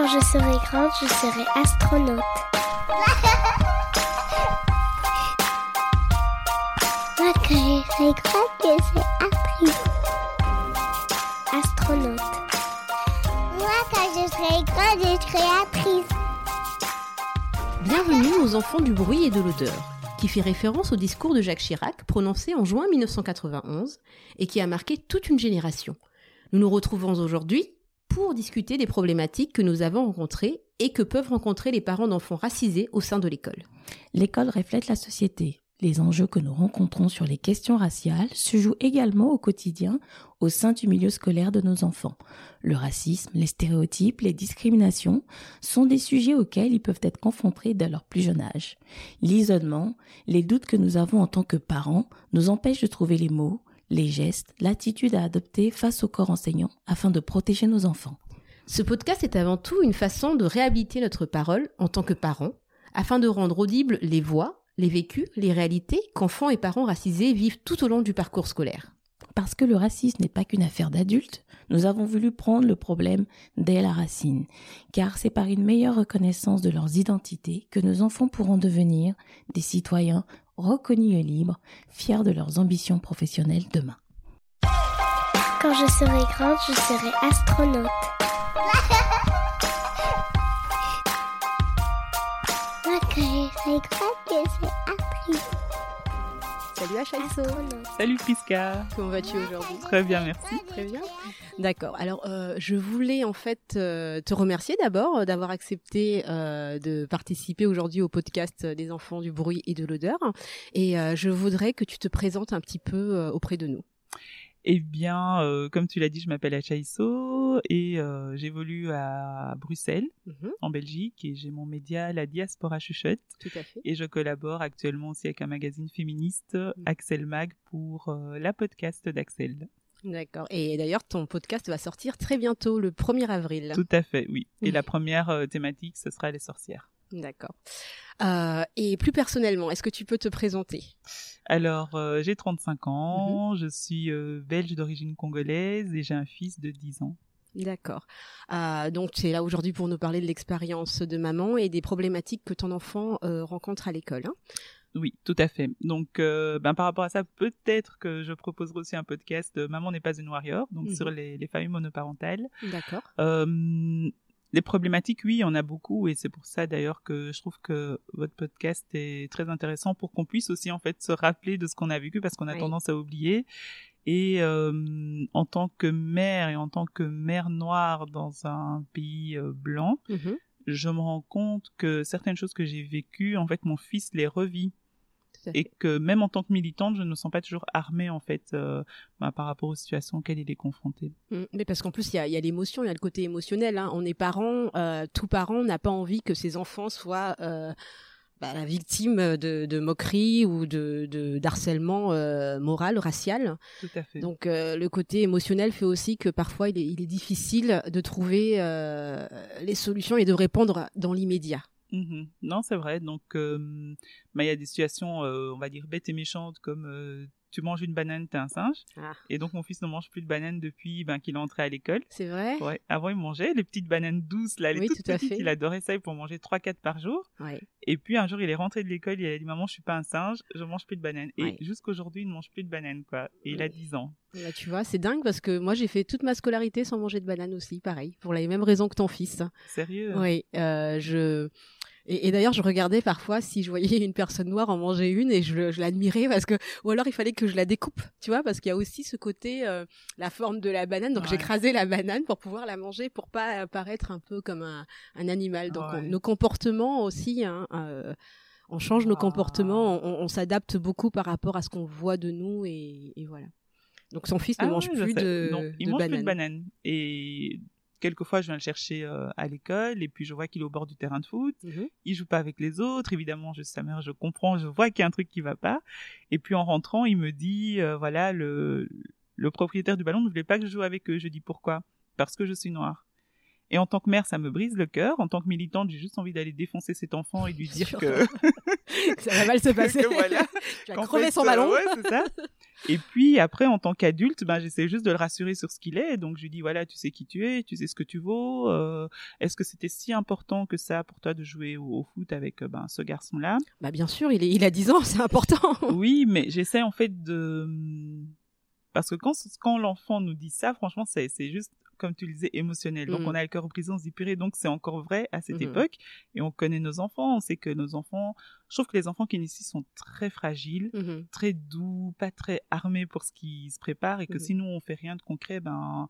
Quand je serai grande, je serai astronaute. Moi, quand je serai grande, je serai actrice. Astronaute. Moi, quand je serai grande, je serai actrice. Bienvenue aux enfants du bruit et de l'odeur, qui fait référence au discours de Jacques Chirac prononcé en juin 1991 et qui a marqué toute une génération. Nous nous retrouvons aujourd'hui pour discuter des problématiques que nous avons rencontrées et que peuvent rencontrer les parents d'enfants racisés au sein de l'école. L'école reflète la société. Les enjeux que nous rencontrons sur les questions raciales se jouent également au quotidien au sein du milieu scolaire de nos enfants. Le racisme, les stéréotypes, les discriminations sont des sujets auxquels ils peuvent être confrontés dès leur plus jeune âge. L'isolement, les doutes que nous avons en tant que parents nous empêchent de trouver les mots, les gestes, l'attitude à adopter face au corps enseignant afin de protéger nos enfants. Ce podcast est avant tout une façon de réhabiliter notre parole en tant que parents, afin de rendre audibles les voix, les vécus, les réalités qu'enfants et parents racisés vivent tout au long du parcours scolaire. Parce que le racisme n'est pas qu'une affaire d'adultes, nous avons voulu prendre le problème dès la racine, car c'est par une meilleure reconnaissance de leurs identités que nos enfants pourront devenir des citoyens reconnus et libres, fiers de leurs ambitions professionnelles demain. Quand je serai grande, je serai astronaute. Moi, quand je serai grande, je serai actrice. Salut Achaïso. Salut Priska Comment vas-tu aujourd'hui? Très bien, merci. Très bien. D'accord. Alors, euh, je voulais en fait euh, te remercier d'abord euh, d'avoir accepté euh, de participer aujourd'hui au podcast des enfants du bruit et de l'odeur. Et je voudrais que tu te présentes un petit peu auprès de nous. Eh bien, euh, comme tu l'as dit, je m'appelle Achaïso et euh, j'évolue à Bruxelles, Mhm, en Belgique, et j'ai mon média La Diaspora Chuchote. tout à fait. Et je collabore actuellement aussi avec un magazine féministe, Axel Mag, pour euh, la podcast d'Axel. D'accord. Et d'ailleurs, ton podcast va sortir très bientôt, le 1er avril. Tout à fait, oui. Et Oui. la première thématique, ce sera les sorcières. D'accord. Euh, et plus personnellement, est-ce que tu peux te présenter? Alors, euh, j'ai 35 Mhm. ans, je suis euh, belge d'origine congolaise et j'ai un fils de 10 ans. D'accord. Donc tu es là aujourd'hui pour nous parler de l'expérience de maman et des problématiques que ton enfant rencontre à l'école. hein? Oui, tout à fait. Donc, euh, ben, par rapport à ça, peut-être que je proposerai aussi un podcast euh, Maman n'est pas une warrior, donc Mhm. sur les, les familles monoparentales. D'accord. Euh, les problématiques, oui, il y en a beaucoup, et c'est pour ça d'ailleurs que je trouve que votre podcast est très intéressant pour qu'on puisse aussi en fait se rappeler de ce qu'on a vécu, parce qu'on a Oui. tendance à oublier. Et euh, en tant que mère et en tant que mère noire dans un pays euh, blanc, Mhm. je me rends compte que certaines choses que j'ai vécues, en fait, mon fils les revit et que même en tant que militante, je ne me sens pas toujours armée en fait euh, bah, par rapport aux situations auxquelles il est confronté. Mm. Mais parce qu'en plus, il y a, il y a l'émotion, il y a le côté émotionnel. Hein. On est parents, euh, tout parent n'a pas envie que ses enfants soient euh, bah, la victime de, de moqueries ou de, de d'harcèlement euh, moral, racial. Tout à fait. Donc euh, le côté émotionnel fait aussi que parfois il est, il est difficile de trouver les solutions et de répondre dans l'immédiat. Mhm. Non, c'est vrai. Donc, euh, bah, il y a des situations, euh, on va dire bêtes et méchantes, comme euh, tu manges une banane, t'es un singe. Ah. Et donc mon fils ne mange plus de banane depuis ben, qu'il est entré à l'école. C'est vrai? Ouais. Avant, il mangeait les petites bananes douces, là, les Oui, toutes tout à petites. fait. Il adorait ça, il pouvait en manger 3-4 par jour. Ouais. Et puis un jour, il est rentré de l'école, il a dit Maman, je suis pas un singe, je mange plus de bananes. Ouais. Et jusqu'aujourd'hui, il ne mange plus de bananes, quoi. Et il a Oui. 10 ans. Bah, tu vois, c'est dingue parce que moi j'ai fait toute ma scolarité sans manger de banane aussi, pareil, pour les mêmes raisons que ton fils. Sérieux Oui, euh, je et, et d'ailleurs je regardais parfois si je voyais une personne noire en manger une et je, je l'admirais parce que ou alors il fallait que je la découpe, tu vois, parce qu'il y a aussi ce côté euh, la forme de la banane, donc Ouais. j'écrasais la banane pour pouvoir la manger pour pas paraître un peu comme un, un animal. Donc on- nos comportements aussi, hein, euh, on change nos Ah. comportements, on, on s'adapte beaucoup par rapport à ce qu'on voit de nous et, et voilà. Donc son fils ne Ah mange plus de, Non, il de mange plus de bananes. Et quelquefois, je viens le chercher euh, à l'école et puis je vois qu'il est au bord du terrain de foot. Mhm. Il joue pas avec les autres. Évidemment, je sa mère, je comprends, je vois qu'il y a un truc qui va pas. Et puis en rentrant, il me dit, euh, voilà, le, le propriétaire du ballon ne voulait pas que je joue avec eux. Je dis pourquoi? Parce que je suis noire. Et en tant que mère, ça me brise le cœur. En tant que militante, j'ai juste envie d'aller défoncer cet enfant et lui dire que, Ça va mal se passer. que voilà, tu qu'en crever fait, son ballon. ouais, c'est ça. Et puis après, en tant qu'adulte, ben, j'essaie juste de le rassurer sur ce qu'il est. Donc je lui dis voilà, tu sais qui tu es, tu sais ce que tu vaux. euh, Est-ce que c'était si important que ça pour toi de jouer au, au foot avec euh, ben, ce garçon-là? Bah bien sûr, il, est, il a 10 ans, c'est important. Oui, mais j'essaie en fait de parce que quand quand l'enfant nous dit ça, franchement, c'est juste comme tu le disais émotionnel. Donc Mhm. on a le cœur prison, on se dit purée. Donc c'est encore vrai à cette Mhm. époque et on connaît nos enfants. On sait que nos enfants. Je trouve que les enfants qui naissent ici sont très fragiles Mhm. très doux, pas très armés pour ce qui se prépare et que si nous on fait rien de concret, ben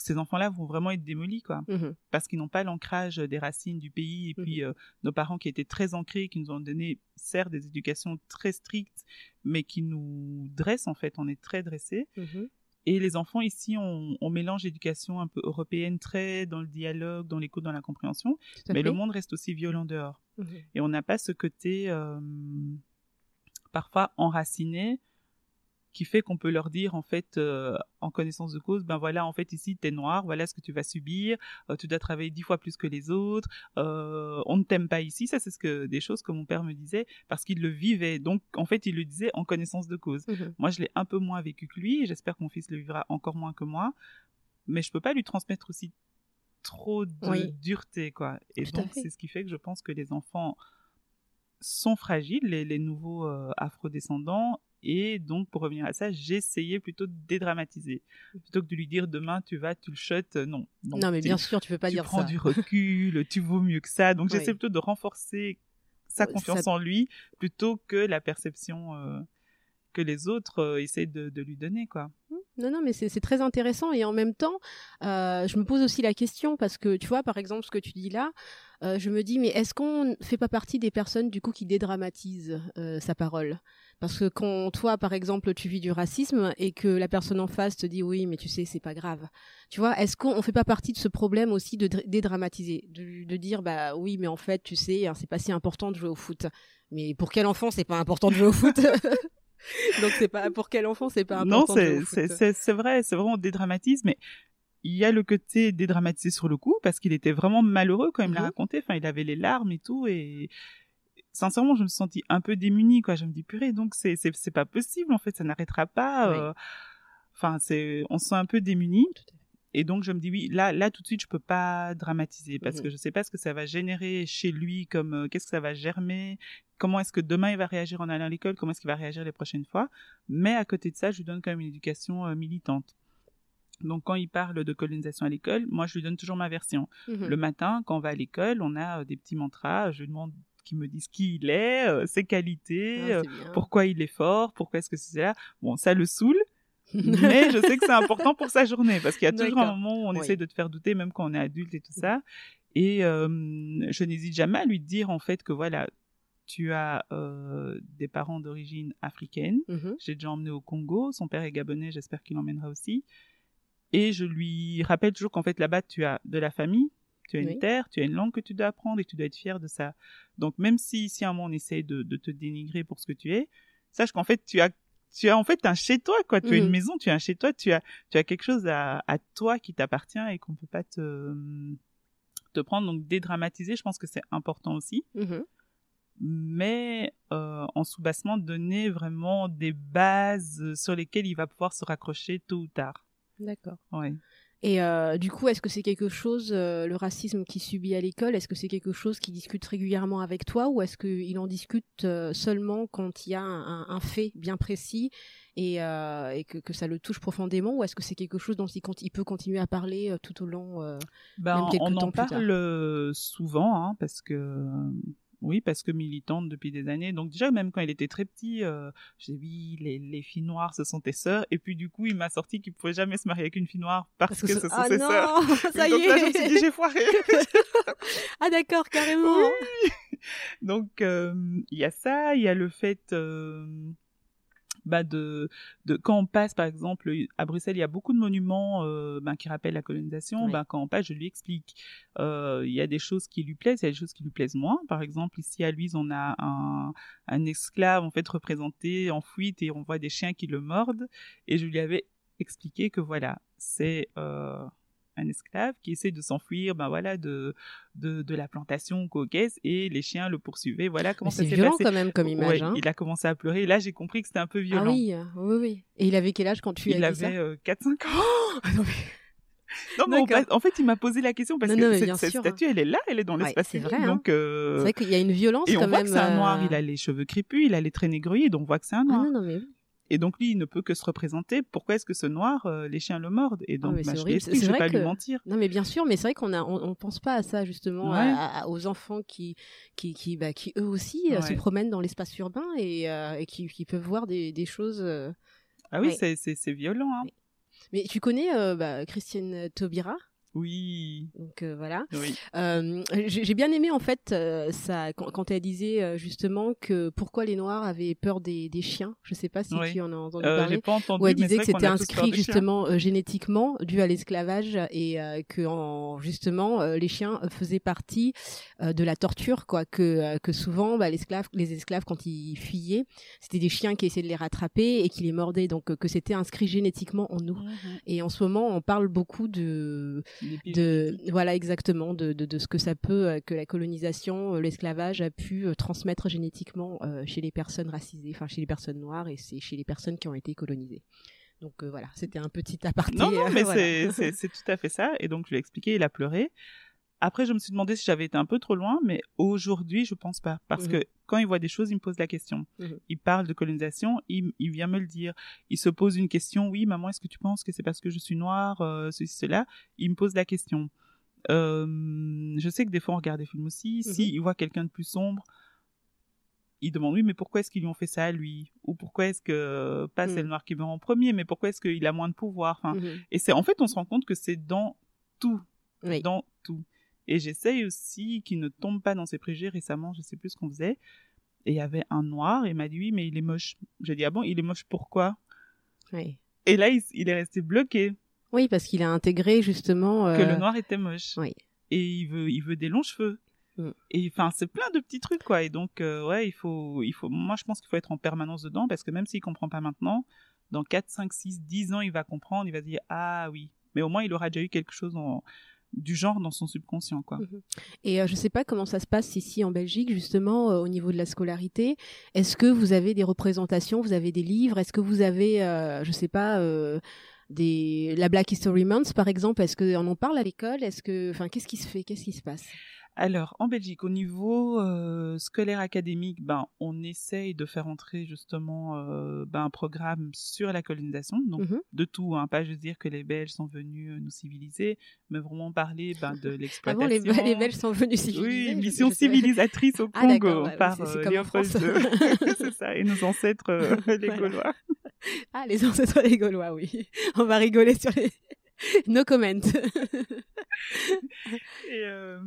ces enfants-là vont vraiment être démolis quoi, Mhm. parce qu'ils n'ont pas l'ancrage des racines du pays et puis euh, nos parents qui étaient très ancrés, qui nous ont donné certes des éducations très strictes, mais qui nous dressent en fait, on est très dressés. Mhm. Et les enfants ici, on, on mélange éducation un peu européenne, très dans le dialogue, dans l'écoute, dans la compréhension, mais le monde reste aussi violent dehors. Et on n'a pas ce côté euh, parfois enraciné qui fait qu'on peut leur dire en fait euh, en connaissance de cause ben voilà en fait ici t'es noir voilà ce que tu vas subir euh, tu dois travailler dix fois plus que les autres euh, on ne t'aime pas ici ça c'est ce que des choses que mon père me disait parce qu'il le vivait donc en fait il le disait en connaissance de cause Mhm. moi, je l'ai un peu moins vécu que lui, et j'espère que mon fils le vivra encore moins que moi, mais je peux pas lui transmettre aussi trop de Oui. dureté, quoi. Et Tout donc, c'est ce qui fait que je pense que les enfants sont fragiles, les, les nouveaux afrodescendants, et donc, pour revenir à ça, j'essayais plutôt de dédramatiser. Plutôt que de lui dire demain, tu vas, tu le shot, euh, non. Non, Non, mais tu- bien sûr, tu peux pas tu dire prends ça. du recul, tu vaux mieux que ça. Donc, Oui. j'essaie plutôt de renforcer sa Euh, confiance ça- en lui plutôt que la perception euh, que les autres euh, essaient de, de lui donner, quoi. Non, non, mais c'est c'est très intéressant et en même temps, euh, je me pose aussi la question parce que tu vois, par exemple, ce que tu dis là, euh, je me dis, mais est-ce qu'on ne fait pas partie des personnes du coup qui dédramatisent euh, sa parole? Parce que quand toi, par exemple, tu vis du racisme et que la personne en face te dit oui, mais tu sais, c'est pas grave. Tu vois, est-ce qu'on fait pas partie de ce problème aussi de dr- dédramatiser, de, de dire bah oui, mais en fait, tu sais, hein, c'est pas si important de jouer au foot. Mais pour quel enfant, c'est pas important de jouer au foot? Donc c'est pas pour quel enfant, c'est pas non, important. de jouer c'est au foot? c'est- c'est- c'est vrai, c'est vraiment on dédramatise, mais il y a le côté dédramatisé sur le coup parce qu'il était vraiment malheureux quand il me l'a Mhm. raconté. Enfin, il avait les larmes et tout et sincèrement, je me suis sentie un peu démunie, quoi. Je me dis purée, donc c'est c'est c'est pas possible en fait, ça n'arrêtera pas. Oui. euh, Enfin, c'est on se sent un peu démuni. Tout à fait. Et donc je me dis oui, là là tout de suite je peux pas dramatiser parce Mhm. que je sais pas ce que ça va générer chez lui comme euh, qu'est-ce que ça va germer, comment est-ce que demain il va réagir en allant à l'école, comment est-ce qu'il va réagir les prochaines fois. Mais à côté de ça, je lui donne quand même une éducation euh, militante. Donc quand il parle de colonisation à l'école, moi je lui donne toujours ma version. Mhm. Le matin, quand on va à l'école, on a euh, des petits mantras, je lui demande qu'il me dise qui il est, euh, ses qualités, Ah, euh, pourquoi il est fort, pourquoi est-ce que c'est là. Bon, ça le saoule, mais je sais que c'est important pour sa journée parce qu'il y a toujours un moment où on Oui. essaie de te faire douter même quand on est adulte et tout ça et je n'hésite jamais à lui dire en fait que voilà tu as euh, des parents d'origine africaine Mhm. j'ai déjà emmené au Congo son père est gabonais j'espère qu'il emmènera aussi et je lui rappelle toujours qu'en fait là-bas tu as de la famille tu as Oui. une terre, tu as une langue que tu dois apprendre et tu dois être fier de ça. Donc même si si à un moment on essaie de, de te dénigrer pour ce que tu es, sache qu'en fait tu as tu as en fait un chez toi quoi, tu as une Mhm. maison, tu as un chez toi, tu as tu as quelque chose à, à toi qui t'appartient et qu'on peut pas te te prendre donc dédramatiser, je pense que c'est important aussi Mhm. mais euh, en sous-bassement donner vraiment des bases sur lesquelles il va pouvoir se raccrocher tôt ou tard. D'accord. Et euh, du coup, est-ce que c'est quelque chose, euh, le racisme qu'il subit à l'école, est-ce que c'est quelque chose qu'il discute régulièrement avec toi ou est-ce qu'il en discute euh, seulement quand il y a un, un fait bien précis et, et que, que ça le touche profondément ou est-ce que c'est quelque chose dont il, peut continuer à parler tout au long Ben, Même on temps en parle souvent, hein, parce que oui, parce que militante depuis des années. Donc déjà, même quand il était très petit, euh, j'ai dit oui, les, les filles noires, ce sont tes sœurs. Et puis du coup, il m'a sorti qu'il pouvait jamais se marier avec une fille noire parce, que, ce sont ah ses non, sœurs. ça y Donc là, je me suis dit, est. j'ai foiré. ah d'accord, carrément. Oui. Donc euh, il y a ça, il y a le fait, euh, bah de, de quand on passe par exemple à Bruxelles il y a beaucoup de monuments euh, ben, qui rappellent la colonisation Oui. ben, quand on passe je lui explique. Euh, il y a des choses qui lui plaisent il y a des choses qui lui plaisent moins. Par exemple ici à Luise on a un, un esclave en fait représenté en fuite et on voit des chiens qui le mordent. Et je lui avais expliqué que voilà c'est euh, un esclave qui essaie de s'enfuir ben voilà de, de de la plantation cocaise et les chiens le poursuivaient voilà comment ça C'est s'est violent passé quand même comme image. Ouais, hein. il a commencé à pleurer et là j'ai compris que c'était un peu violent Ah oui, euh, oui, oui. Et il avait quel âge quand tu il as dit ça avait euh, 4-5 ans. Ah non, mais- Non, mais passe- en fait, il m'a posé la question parce Non, que non, cette, sûr. statue, elle est là, elle est dans Ouais, l'espace c'est public. vrai, hein. Donc, euh, C'est vrai qu'il y a une violence et on quand voit même. que c'est un noir. euh, Il a les cheveux crépus, il a les traits négriers, donc on voit que c'est un Ah noir. non, non, mais. Et donc, lui, il ne peut que se représenter. Pourquoi est-ce que ce noir, euh, les chiens le mordent? Et donc, Ah, bah, je lui je vais pas lui que- mentir. Non, mais bien sûr, mais c'est vrai qu'on a, on, on pense pas à ça justement, Ouais. à- à- aux enfants qui, qui, qui, bah, qui eux aussi euh, se promènent dans l'espace urbain et, euh, et qui, qui peuvent voir des, des choses. Ah oui, Ouais. c'est- violent. Hein. Mais tu connais bah, Christiane Taubira? Oui, donc euh, voilà. oui. Euh, j'ai bien aimé en fait euh, ça quand, quand elle disait euh, justement que pourquoi les Noirs avaient peur des, des chiens. Je sais pas si Oui. tu en as entendu Euh, parler. J'ai pas entendu. où elle disait que c'était inscrit justement euh, génétiquement dû à l'esclavage et euh, que en, justement euh, les chiens faisaient partie euh, de la torture quoi que euh, que souvent bah, les esclaves quand ils fuyaient c'était des chiens qui essayaient de les rattraper et qui les mordaient donc que c'était inscrit génétiquement en nous Mhm. et en ce moment on parle beaucoup de. De voilà exactement de, de, de ce que ça peut euh, que la colonisation euh, l'esclavage a pu euh, transmettre génétiquement euh, chez les personnes racisées enfin chez les personnes noires et c'est chez les personnes qui ont été colonisées donc euh, voilà c'était un petit aparté Non, non, euh, mais voilà. c'est- c'est c'est tout à fait ça. Et donc, je lui ai expliqué, il a pleuré. Après, je me suis demandé si j'avais été un peu trop loin, mais aujourd'hui, je pense pas. Parce Mhm. que quand il voit des choses, il me pose la question. Mhm. Il parle de colonisation, il, il vient me le dire. Il se pose une question, oui, maman, est-ce que tu penses que c'est parce que je suis noire, euh, ceci, cela? Il me pose la question. Euh, je sais que des fois, on regarde des films aussi. Mhm. Si il voit quelqu'un de plus sombre, il demande, oui, mais pourquoi est-ce qu'ils lui ont fait ça à lui? Ou pourquoi est-ce que, pas c'est Mhm. le noir qui meurt en premier, mais pourquoi est-ce qu'il a moins de pouvoir? Enfin, Mhm. et c'est en fait, on se rend compte que c'est dans tout, Oui. dans tout. Et j'essaye aussi qu'il ne tombe pas dans ses préjugés. Récemment, je sais plus ce qu'on faisait. Et il y avait un noir et il m'a dit oui, mais il est moche. J'ai dit ah bon, il est moche pourquoi? Oui. Et là, il, il est resté bloqué Oui, parce qu'il a intégré justement que euh, le noir était moche. oui. Et il veut, il veut des longs cheveux. Mm. Et enfin, c'est plein de petits trucs quoi. Et donc euh, ouais, il faut, il faut. Moi, je pense qu'il faut être en permanence dedans parce que même s'il comprend pas maintenant, dans 4, 5, 6, 10 ans, il va comprendre. Il va se dire ah oui. Mais au moins, il aura déjà eu quelque chose en- du genre dans son subconscient quoi. Et euh, je ne sais pas comment ça se passe ici en Belgique, justement, euh, au niveau de la scolarité. Est-ce que vous avez des représentations, vous avez des livres? Est-ce que vous avez, euh, je ne sais pas, des la Black History Month, par exemple? Est-ce qu'on en parle à l'école? Est-ce que, enfin, qu'est-ce qui se fait? Qu'est-ce qui se passe? Alors, en Belgique, au niveau euh, scolaire académique, ben, on essaye de faire entrer justement euh, ben, un programme sur la colonisation, donc Mhm. de tout, hein, pas juste dire que les Belges sont venus euh, nous civiliser, mais vraiment parler ben, de Ah l'exploitation. bon, les, les Belges sont venus civiliser Oui, mission civilisatrice au Ah, Congo ouais, par c'est euh. II. c'est ça, et nos ancêtres, les Voilà. Gaulois. Ah, les ancêtres des Gaulois, oui. On va rigoler sur les. No comment. Et, euh,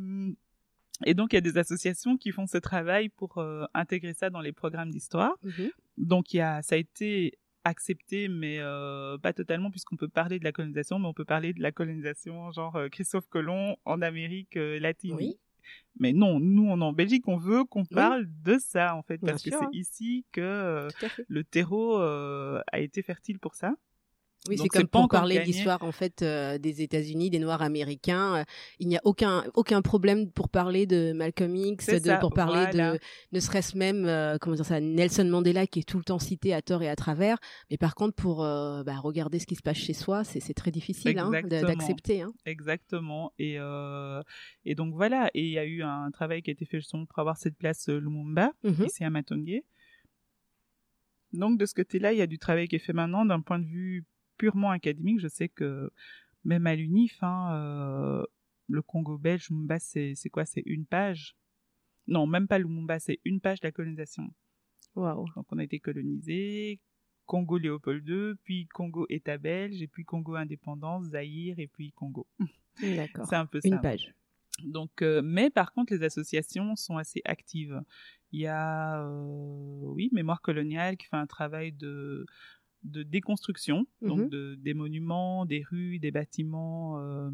et donc, il y a des associations qui font ce travail pour euh, intégrer ça dans les programmes d'histoire. Mhm. Donc, il y a, ça a été accepté, mais euh, pas totalement, puisqu'on peut parler de la colonisation, mais on peut parler de la colonisation, genre euh, Christophe Colomb en Amérique latine. Oui. Mais non, nous, on en Belgique, on veut qu'on parle de ça, en fait, Bien parce que c'est hein. ici que le terreau a été fertile pour ça. Oui, c'est comme pour parler de l'histoire en fait euh, des États-Unis, des Noirs américains. Euh, il n'y a aucun aucun problème pour parler de Malcolm X, de, ça, pour parler voilà. de ne serait-ce même euh, comment dire ça Nelson Mandela qui est tout le temps cité à tort et à travers. Mais par contre, pour euh, bah, regarder ce qui se passe chez soi, c'est très difficile hein, d'accepter. Hein. Exactement. Et, euh, et donc voilà. Et il y a eu un travail qui a été fait justement pour avoir cette place Lumumba, Mhm. ici à Matongué. Donc de ce côté-là, il y a du travail qui est fait maintenant d'un point de vue purement académique. Je sais que même à l'UNIF, hein, euh, le Congo belge, Lumumba, c'est quoi? C'est une page? Non, même pas Lumumba, c'est une page de la colonisation. Waouh. Donc on a été colonisé, Congo Léopold II, puis Congo État belge, et puis Congo indépendance, Zaïre, et puis Congo. D'accord. C'est un peu ça. Une page. Donc, euh, mais par contre, les associations sont assez actives. Il y a, euh, oui, Mémoire coloniale qui fait un travail de, de déconstruction, donc Mhm. de, des monuments, des rues, des bâtiments euh,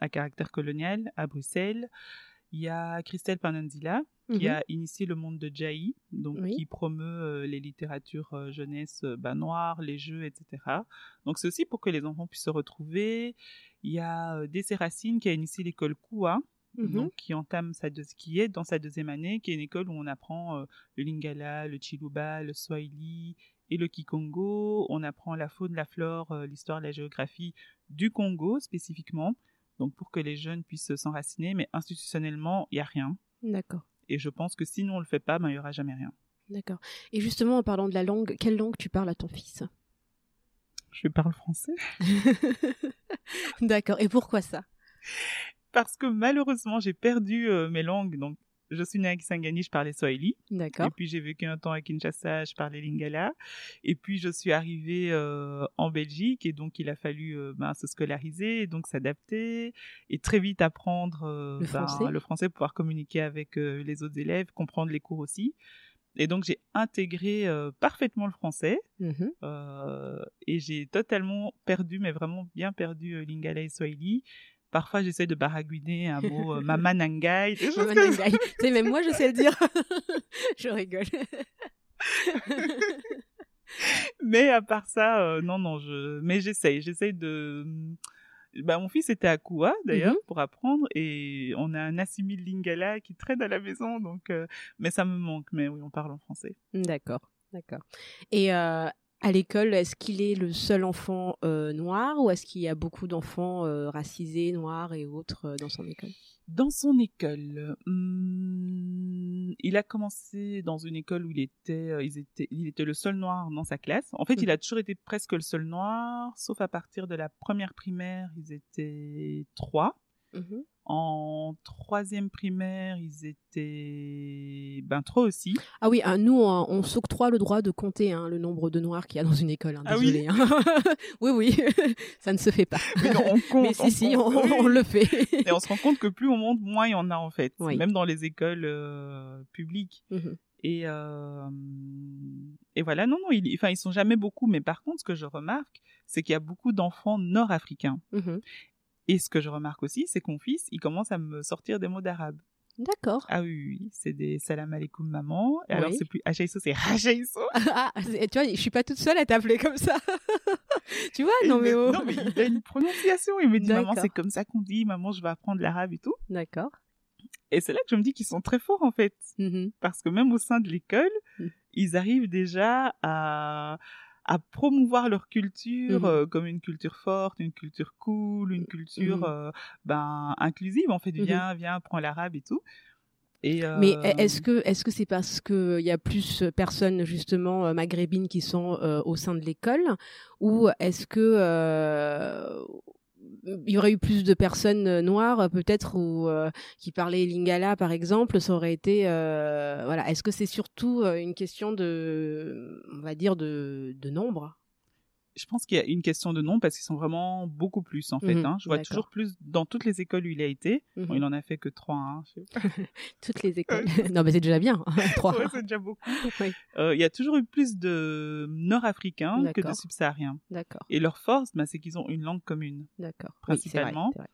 à caractère colonial à Bruxelles. Il y a Christelle Pananzila qui Mhm. a initié le monde de Jaï, donc Oui. qui promeut euh, les littératures euh, jeunesse bah, noires, les jeux, etc. Donc c'est aussi pour que les enfants puissent se retrouver. Il y a Dessé Racine qui a initié l'école Koua, Mhm. donc qui entame sa deux- qui est dans sa deuxième année, qui est une école où on apprend euh, le lingala, le chiluba, le swahili et le kikongo. On apprend la faune, la flore, euh, l'histoire, la géographie du Congo spécifiquement. Donc pour que les jeunes puissent s'enraciner, mais institutionnellement, il y a rien. D'accord. Et je pense que si nous on le fait pas, ben, il y aura jamais rien. D'accord. Et justement, en parlant de la langue, quelle langue tu parles à ton fils? Je parle français D'accord. Et pourquoi ça? Parce que malheureusement j'ai perdu euh, mes langues. Donc je suis née à Kisangani, je parlais swahili. D'accord. Et puis j'ai vécu un temps à Kinshasa, je parlais lingala. Et puis je suis arrivée euh, en Belgique et donc il a fallu euh, ben, se scolariser, et donc s'adapter et très vite apprendre euh, Le ben, français. le français, pouvoir communiquer avec les autres élèves, comprendre les cours aussi. Et donc j'ai intégré euh, parfaitement le français Mhm. euh, et j'ai totalement perdu, mais vraiment bien perdu euh, lingala et swahili. Parfois j'essaie de baragouiner un mot euh, mama nangai, des choses Maman comme ça. Nangai. Tu sais, même moi, je sais le dire. je rigole. Mais à part ça, euh, non, non, je. Mais j'essaye, j'essaye de. Bah, mon fils était à Koua d'ailleurs Mhm. pour apprendre et on a un assimile lingala qui traîne à la maison donc euh, mais ça me manque mais oui on parle en français. D'accord. D'accord. Et euh, à l'école, est-ce qu'il est le seul enfant euh, noir ou est-ce qu'il y a beaucoup d'enfants euh, racisés, noirs et autres euh, dans son école? Dans son école, hum, il a commencé dans une école où il était, ils étaient, il était le seul noir dans sa classe. En fait, Mhm. il a toujours été presque le seul noir, sauf à partir de la première primaire, ils étaient trois. Mhm. En troisième primaire, ils étaient ben trois aussi. Ah oui, ah, nous, on, on s'octroie le droit de compter hein, le nombre de noirs qu'il y a dans une école. hein, Ah oui désolé. hein. oui, oui, ça ne se fait pas. Mais non, on compte. Mais si, si, on, compte, oui. on le fait. Et on se rend compte que plus on monte, moins il y en a en fait. Oui. Même dans les écoles euh, publiques. Et, euh, et voilà, non, non, ils, enfin, ils sont jamais beaucoup. Mais par contre, ce que je remarque, c'est qu'il y a beaucoup d'enfants nord-africains. Mhm. Et ce que je remarque aussi, c'est que mon fils, il commence à me sortir des mots d'arabe. D'accord. Ah oui, oui, c'est des salam alaikum maman. Et alors, c'est plus Achaïso, c'est Rachaïso. Ah, tu vois, je suis pas toute seule à t'appeler comme ça. tu vois, non mais me- oh. non, mais il a une prononciation. Il me dit, maman, c'est comme ça qu'on dit. Maman, je vais apprendre l'arabe et tout. D'accord. Et c'est là que je me dis qu'ils sont très forts, en fait. Mhm. Parce que même au sein de l'école, Mm. ils arrivent déjà à, à promouvoir leur culture Mhm. euh, comme une culture forte, une culture cool, une culture Mhm. euh, ben, inclusive. En fait, viens, viens, prends l'arabe et tout. Et, Mais euh, est-ce que est-ce que c'est parce que il y a plus de personnes justement maghrébines qui sont euh, au sein de l'école? Ou est-ce que euh, il y aurait eu plus de personnes euh, noires euh, peut-être ou euh, qui parlaient lingala par exemple ça aurait été voilà. Est-ce que c'est surtout une question de on va dire de nombre? Je pense qu'il y a une question de nom parce qu'ils sont vraiment beaucoup plus, en fait. Mhm, hein. Je vois toujours plus dans toutes les écoles où il a été. Bon, Mhm. il en a fait que trois. Hein, toutes les écoles non mais c'est déjà bien trois Ouais, c'est déjà beaucoup. Oui. Euh, il y a toujours eu plus de nord-africains que de subsahariens. d'accord Et leur force, bah, c'est qu'ils ont une langue commune. d'accord Principalement. vrai.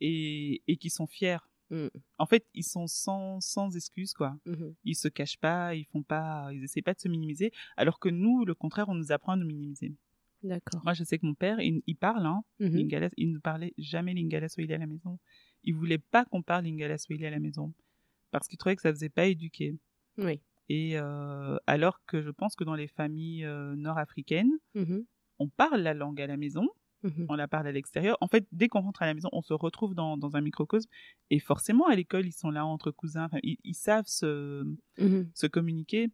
et, et qui sont fiers. Mm. En fait, ils sont sans, sans excuses, quoi. Mhm. Ils se cachent pas, ils font pas, ils essaient pas de se minimiser. Alors que nous, le contraire, on nous apprend à nous minimiser. D'accord Moi, je sais que mon père, il, il parle, hein, Mhm. lingala, il ne parlait jamais lingala swahili à la maison. Il voulait pas qu'on parle lingala swahili à la maison. Parce qu'il trouvait que ça faisait pas éduquer. oui Et euh, alors que je pense que dans les familles euh, nord-africaines, Mhm. on parle la langue à la maison, Mhm. on la parle à l'extérieur. En fait, dès qu'on rentre à la maison, on se retrouve dans, dans un microcosme. Et forcément, à l'école, ils sont là entre cousins. Ils, ils savent se, se communiquer.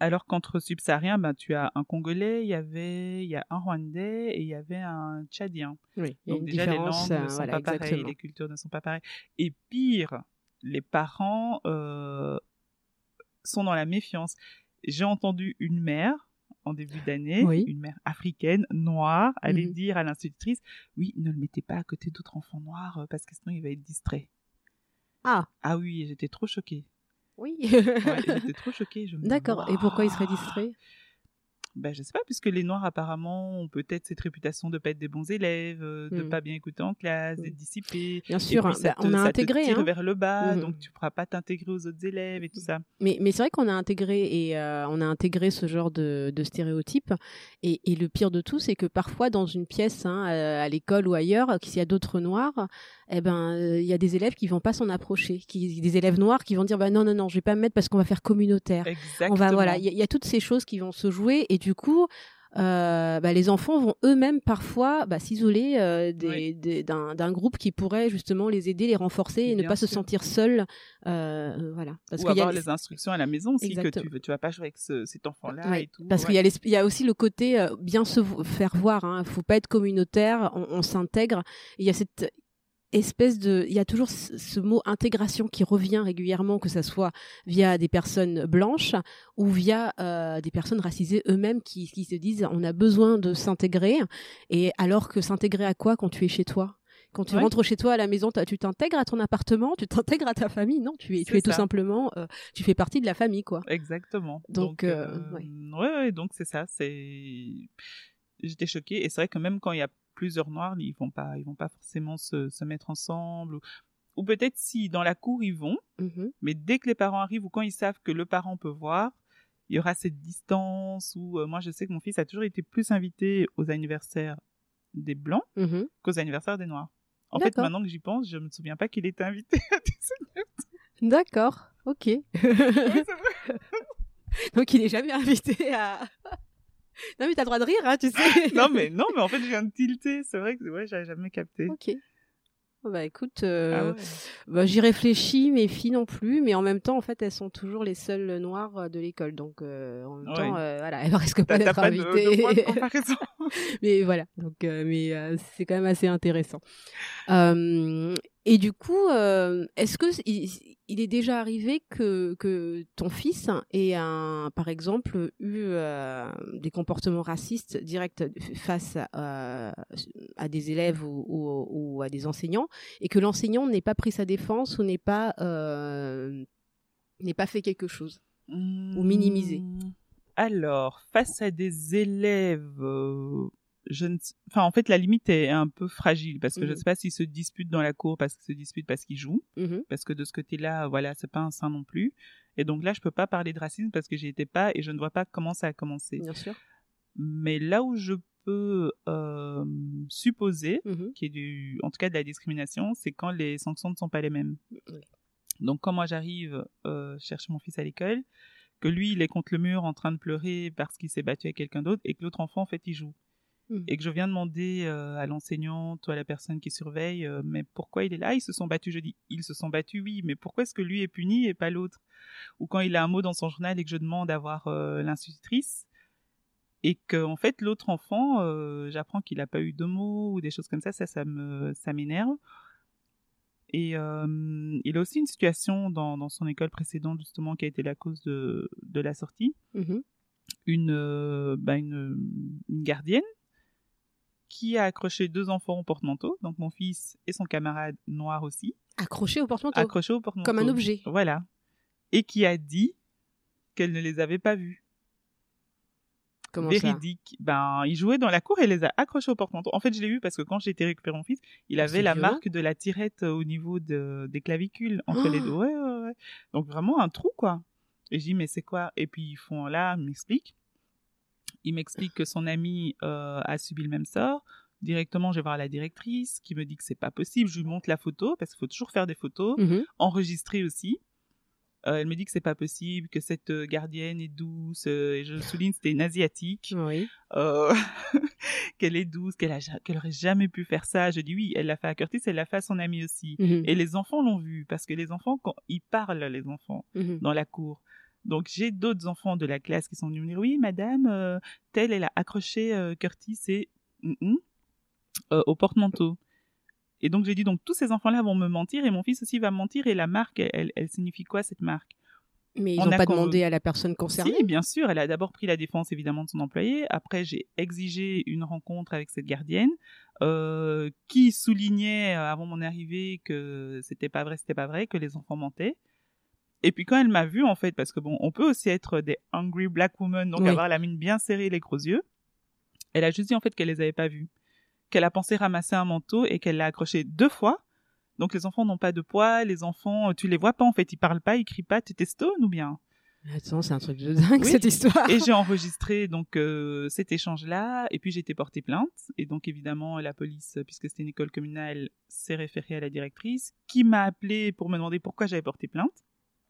Alors qu'entre subsahariens, ben, tu as un Congolais, il y avait, il y a un Rwandais et il y avait un Tchadien. Oui, Donc une déjà, les langues euh, ne sont voilà, pas pareilles, les cultures ne sont pas pareilles. Et pire, les parents euh, sont dans la méfiance. J'ai entendu une mère en début d'année, Oui. une mère africaine, noire, aller Mhm. dire à l'institutrice, oui, ne le mettez pas à côté d'autres enfants noirs euh, parce que sinon il va être distrait. Ah, Ah oui, j'étais trop choquée. Oui. Ouais, trop choquée. je me dis, D'accord. Et pourquoi il serait Waouh. Ben, je sais pas, puisque les Noirs, apparemment, ont peut-être cette réputation de pas être des bons élèves, euh, de Mm. pas bien écouter en classe, Mm. d'être dissipés. Bien sûr, puis, hein, ça bah, te- on a te intégré. tire hein. vers le bas, Mhm. donc tu pourras pas t'intégrer aux autres élèves et tout ça. Mais, mais c'est vrai qu'on a intégré et euh, on a intégré ce genre de, de stéréotypes. Et, et le pire de tout, c'est que parfois dans une pièce, hein, à, l'école ou ailleurs, euh, s'il y a d'autres noirs, eh ben euh, il y a des élèves qui vont pas s'en approcher, qui, des élèves noirs qui vont dire bah non non non, je vais pas me mettre parce qu'on va faire communautaire. Exactement. On va voilà, il y, a- il y a toutes ces choses qui vont se jouer et du coup. euh, bah, les enfants vont eux-mêmes parfois bah, s'isoler euh, Oui. d'un groupe qui pourrait justement les aider, les renforcer et ne pas se sentir seuls. euh, voilà. Parce Ou qu'il y a avoir les instructions à la maison aussi, que Exactement. tu, veux- tu vas pas jouer avec ce- cet enfant-là tout. Parce ouais. qu'il y, a l'es- il y a aussi le côté euh, bien se faire voir. Il faut pas être communautaire, on, on s'intègre. Il y a cette espèce de... Il y a toujours ce, mot intégration qui revient régulièrement, que ça soit via des personnes blanches ou via euh, des personnes racisées eux-mêmes qui, qui se disent on a besoin de s'intégrer. Et alors que s'intégrer à quoi quand tu es chez toi? Quand tu Ouais. rentres chez toi à la maison, tu t'intègres à ton appartement, tu t'intègres à ta famille? Non, tu es, tu tout simplement, euh, tu fais partie de la famille, quoi. Exactement. Donc, euh, ouais. ouais, ouais, donc c'est ça. C'est, j'étais choquée et c'est vrai que même quand il y a plusieurs noirs, ils vont pas, ils vont pas forcément se, se mettre ensemble ou, ou peut-être si dans la cour ils vont, Mhm. mais dès que les parents arrivent ou quand ils savent que le parent peut voir, il y aura cette distance où euh, moi je sais que mon fils a toujours été plus invité aux anniversaires des blancs Mhm. qu'aux anniversaires des noirs. En fait, maintenant que j'y pense, je me souviens pas qu'il était invité à des D'accord, ok. Ouais, c'est vrai. Donc il est jamais invité à. non mais t'as le droit de rire, hein, tu sais. non mais non mais en fait je viens de tilter c'est vrai que ouais j'avais jamais capté Ok. Bah écoute, euh, ah ouais. bah, j'y réfléchis, mes filles non plus, mais en même temps, en fait, elles sont toujours les seules noires euh, de l'école, donc euh, en même Ouais. temps, euh, voilà, elles risquent pas d'être invitées. de de mais voilà, donc mais c'est quand même assez intéressant. Euh, et du coup, euh, est-ce que il, est déjà arrivé que que ton fils ait un, par exemple, eu euh, des comportements racistes directs face à, à des élèves ou, à des enseignants, et que l'enseignant n'ait pas pris sa défense ou n'ait pas euh, n'ait pas fait quelque chose ou minimiser Hmm, alors face à des élèves euh, je ne enfin en fait la limite est un peu fragile parce que je Mhm. ne sais pas s'ils se disputent dans la cour parce qu'ils se disputent parce qu'ils jouent Mhm. parce que de ce côté-là voilà c'est pas un saint non plus et donc là je peux pas parler de racisme parce que j'y étais pas et je ne vois pas comment ça a commencé Bien sûr. mais là où je peux euh, supposer Mhm. qui est du, en tout cas de la discrimination, c'est quand les sanctions ne sont pas les mêmes. Donc quand moi j'arrive euh, chercher mon fils à l'école, que lui il est contre le mur en train de pleurer parce qu'il s'est battu avec quelqu'un d'autre et que l'autre enfant en fait il joue. Mhm. Et que je viens demander euh, à l'enseignante ou à la personne qui surveille, euh, mais pourquoi il est là? Ils se sont battus. Je dis, ils se sont battus, oui, mais pourquoi est-ce que lui est puni et pas l'autre? Ou quand il a un mot dans son journal et que je demande à voir euh, l'institutrice, et que en fait l'autre enfant, j'apprends qu'il n'a pas eu de mots ou des choses comme ça, ça, ça me, ça m'énerve. Et euh, il a aussi une situation dans, dans son école précédente justement qui a été la cause de, de la sortie. Mhm. Une, euh, bah, une, une gardienne qui a accroché deux enfants au porte-manteau, donc mon fils et son camarade noir aussi, Accroché au porte-manteau. accrochés au porte-manteau. Comme un objet. Voilà. Et qui a dit qu'elle ne les avait pas vus. Comment ça Véridique. Ben, il jouait dans la cour et les a accrochés au porte-manteau. En fait, je l'ai vu parce que quand j'ai été récupérer mon fils, il avait la violent. marque de la tirette euh, au niveau de, des clavicules entre les Oh deux. Ouais, ouais, ouais. Donc vraiment un trou, quoi. Et je dis, mais c'est quoi? Et puis ils font là, ils m'expliquent. Il m'explique que son ami euh, a subi le même sort. Directement, je vais voir la directrice qui me dit que c'est pas possible. Je lui montre la photo parce qu'il faut toujours faire des photos, Mhm. enregistrer aussi. Euh, elle me dit que c'est pas possible, que cette euh, gardienne est douce. euh, et je souligne, c'était une asiatique Oui. euh, qu'elle est douce, qu'elle qu'elle aurait jamais pu faire ça. Je dis oui, elle l'a fait à Curtis, elle l'a fait à son ami aussi. Mhm. Et les enfants l'ont vu parce que les enfants, quand ils parlent, les enfants Mhm. dans la cour. Donc j'ai d'autres enfants de la classe qui sont venus me dire oui, madame, euh, telle elle a accroché euh, Curtis et euh, au porte-manteau. Et donc j'ai dit donc tous ces enfants-là vont me mentir et mon fils aussi va me mentir et la marque, elle, signifie quoi cette marque? Mais ils On n'ont pas demandé à la personne concernée? si, bien sûr. Elle a d'abord pris la défense, évidemment, de son employé. Après, j'ai exigé une rencontre avec cette gardienne euh, qui soulignait, avant mon arrivée, que c'était pas vrai, c'était pas vrai, que les enfants mentaient. Et puis quand elle m'a vue, en fait, parce que bon, on peut aussi être des hungry black women, donc Oui. avoir la mine bien serrée, les gros yeux. Elle a juste dit en fait qu'elle les avait pas vus, qu'elle a pensé ramasser un manteau et qu'elle l'a accroché deux fois. Donc les enfants n'ont pas de poids, les enfants, tu les vois pas en fait, ils parlent pas, ils crient pas, t'étais stone ou bien? Attends, c'est un truc de dingue Oui. cette histoire. Et j'ai enregistré donc euh, cet échange-là, et puis j'ai été portée plainte. Et donc évidemment la police, puisque c'était une école communale, s'est référée à la directrice, qui m'a appelé pour me demander pourquoi j'avais porté plainte.